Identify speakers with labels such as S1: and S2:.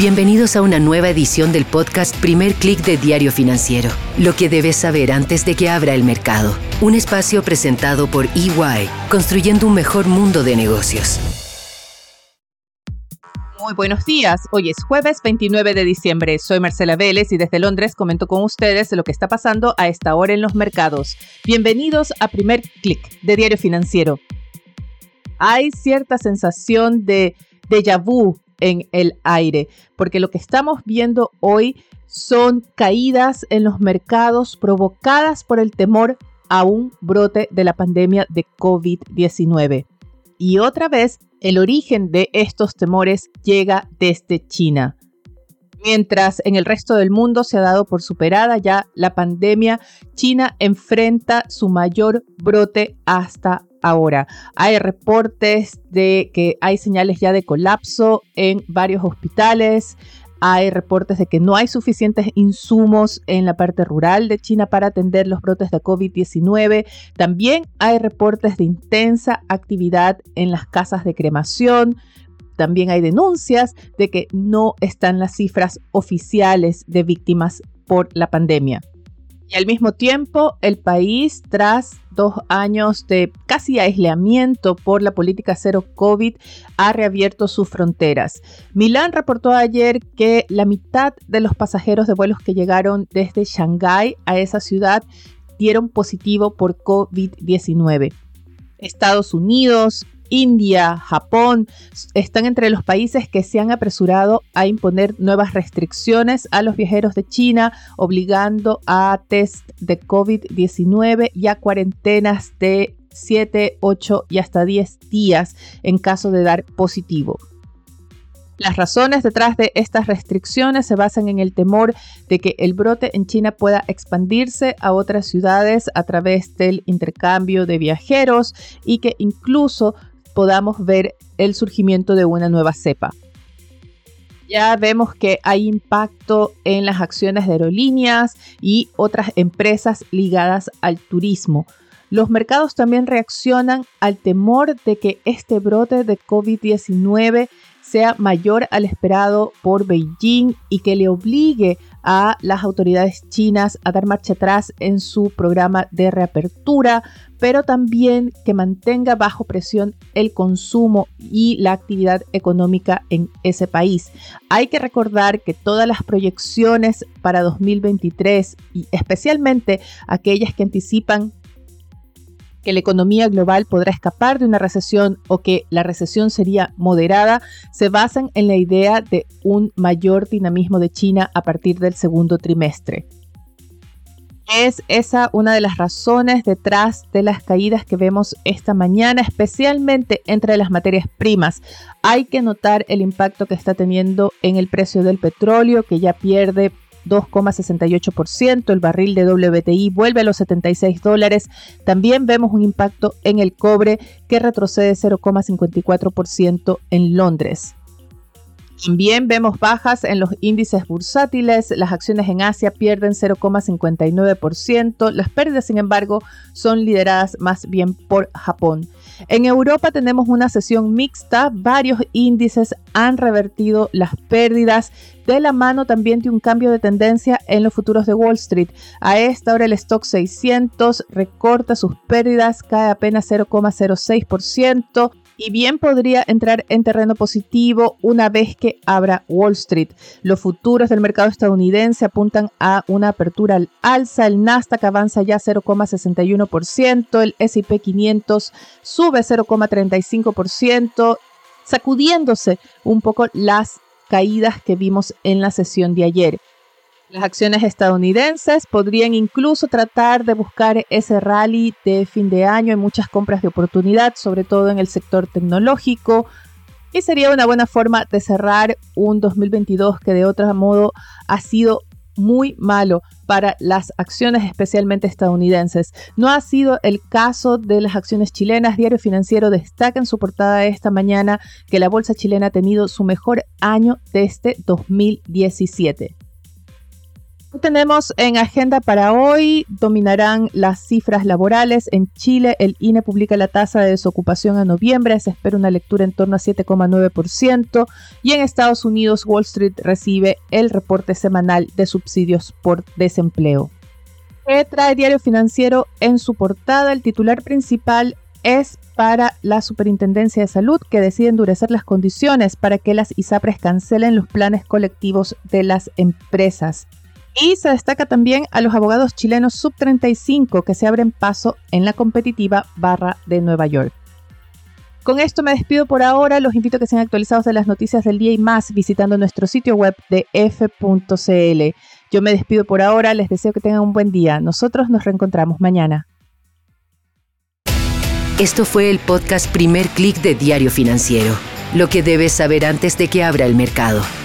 S1: Bienvenidos a una nueva edición del podcast Primer Click de Diario Financiero. Lo que debes saber antes de que abra el mercado. Un espacio presentado por EY, construyendo un mejor mundo de negocios.
S2: Muy buenos días. Hoy es jueves 29 de diciembre. Soy Marcela Vélez y desde Londres comento con ustedes lo que está pasando a esta hora en los mercados. Bienvenidos a Primer Click de Diario Financiero. Hay cierta sensación de déjà vu en el aire, porque lo que estamos viendo hoy son caídas en los mercados provocadas por el temor a un brote de la pandemia de COVID-19. Y otra vez, el origen de estos temores llega desde China. Mientras en el resto del mundo se ha dado por superada ya la pandemia, China enfrenta su mayor brote hasta ahora. Hay reportes de que hay señales ya de colapso en varios hospitales. Hay reportes de que no hay suficientes insumos en la parte rural de China para atender los brotes de COVID-19. También hay reportes de intensa actividad en las casas de cremación. También hay denuncias de que no están las cifras oficiales de víctimas por la pandemia. Y al mismo tiempo, el país, tras dos años de casi aislamiento por la política cero COVID, ha reabierto sus fronteras. Milán reportó ayer que la mitad de los pasajeros de vuelos que llegaron desde Shanghái a esa ciudad dieron positivo por COVID-19. Estados Unidos, India, Japón, están entre los países que se han apresurado a imponer nuevas restricciones a los viajeros de China, obligando a test de COVID-19 y a cuarentenas de 7, 8 y hasta 10 días en caso de dar positivo. Las razones detrás de estas restricciones se basan en el temor de que el brote en China pueda expandirse a otras ciudades a través del intercambio de viajeros y que incluso podamos ver el surgimiento de una nueva cepa. Ya vemos que hay impacto en las acciones de aerolíneas y otras empresas ligadas al turismo. Los mercados también reaccionan al temor de que este brote de COVID-19 sea mayor al esperado por Beijing y que le obligue a las autoridades chinas a dar marcha atrás en su programa de reapertura, pero también que mantenga bajo presión el consumo y la actividad económica en ese país. Hay que recordar que todas las proyecciones para 2023 y especialmente aquellas que anticipan que la economía global podrá escapar de una recesión o que la recesión sería moderada, se basan en la idea de un mayor dinamismo de China a partir del segundo trimestre. Es esa una de las razones detrás de las caídas que vemos esta mañana, especialmente entre las materias primas. Hay que notar el impacto que está teniendo en el precio del petróleo, que ya pierde 2,68%, el barril de WTI vuelve a los 76 dólares. También vemos un impacto en el cobre que retrocede 0,54% en Londres. También vemos bajas en los índices bursátiles, las acciones en Asia pierden 0,59%, las pérdidas sin embargo son lideradas más bien por Japón. En Europa tenemos una sesión mixta, varios índices han revertido las pérdidas. De la mano también de un cambio de tendencia en los futuros de Wall Street. A esta hora el stock 600 recorta sus pérdidas, cae apenas 0,06% y bien podría entrar en terreno positivo una vez que abra Wall Street. Los futuros del mercado estadounidense apuntan a una apertura al alza. El Nasdaq avanza ya 0,61%, el S&P 500 sube 0,35%, sacudiéndose un poco las caídas que vimos en la sesión de ayer. Las acciones estadounidenses podrían incluso tratar de buscar ese rally de fin de año. Hay muchas compras de oportunidad, sobre todo en el sector tecnológico. Y sería una buena forma de cerrar un 2022 que de otro modo ha sido muy malo para las acciones especialmente estadounidenses. No ha sido el caso de las acciones chilenas. Diario Financiero destaca en su portada esta mañana que la bolsa chilena ha tenido su mejor año desde 2017. Tenemos en agenda para hoy, dominarán las cifras laborales. En Chile, el INE publica la tasa de desocupación a noviembre, se espera una lectura en torno a 7,9%. Y en Estados Unidos, Wall Street recibe el reporte semanal de subsidios por desempleo. ¿Qué trae Diario Financiero en su portada? El titular principal es para la Superintendencia de Salud que decide endurecer las condiciones para que las ISAPRES cancelen los planes colectivos de las empresas. Y se destaca también a los abogados chilenos sub 35 que se abren paso en la competitiva barra de Nueva York. Con esto me despido por ahora. Los invito a que sean actualizados de las noticias del día y más visitando nuestro sitio web de f.cl. Yo me despido por ahora. Les deseo que tengan un buen día. Nosotros nos reencontramos mañana.
S1: Esto fue el podcast Primer Click de Diario Financiero. Lo que debes saber antes de que abra el mercado.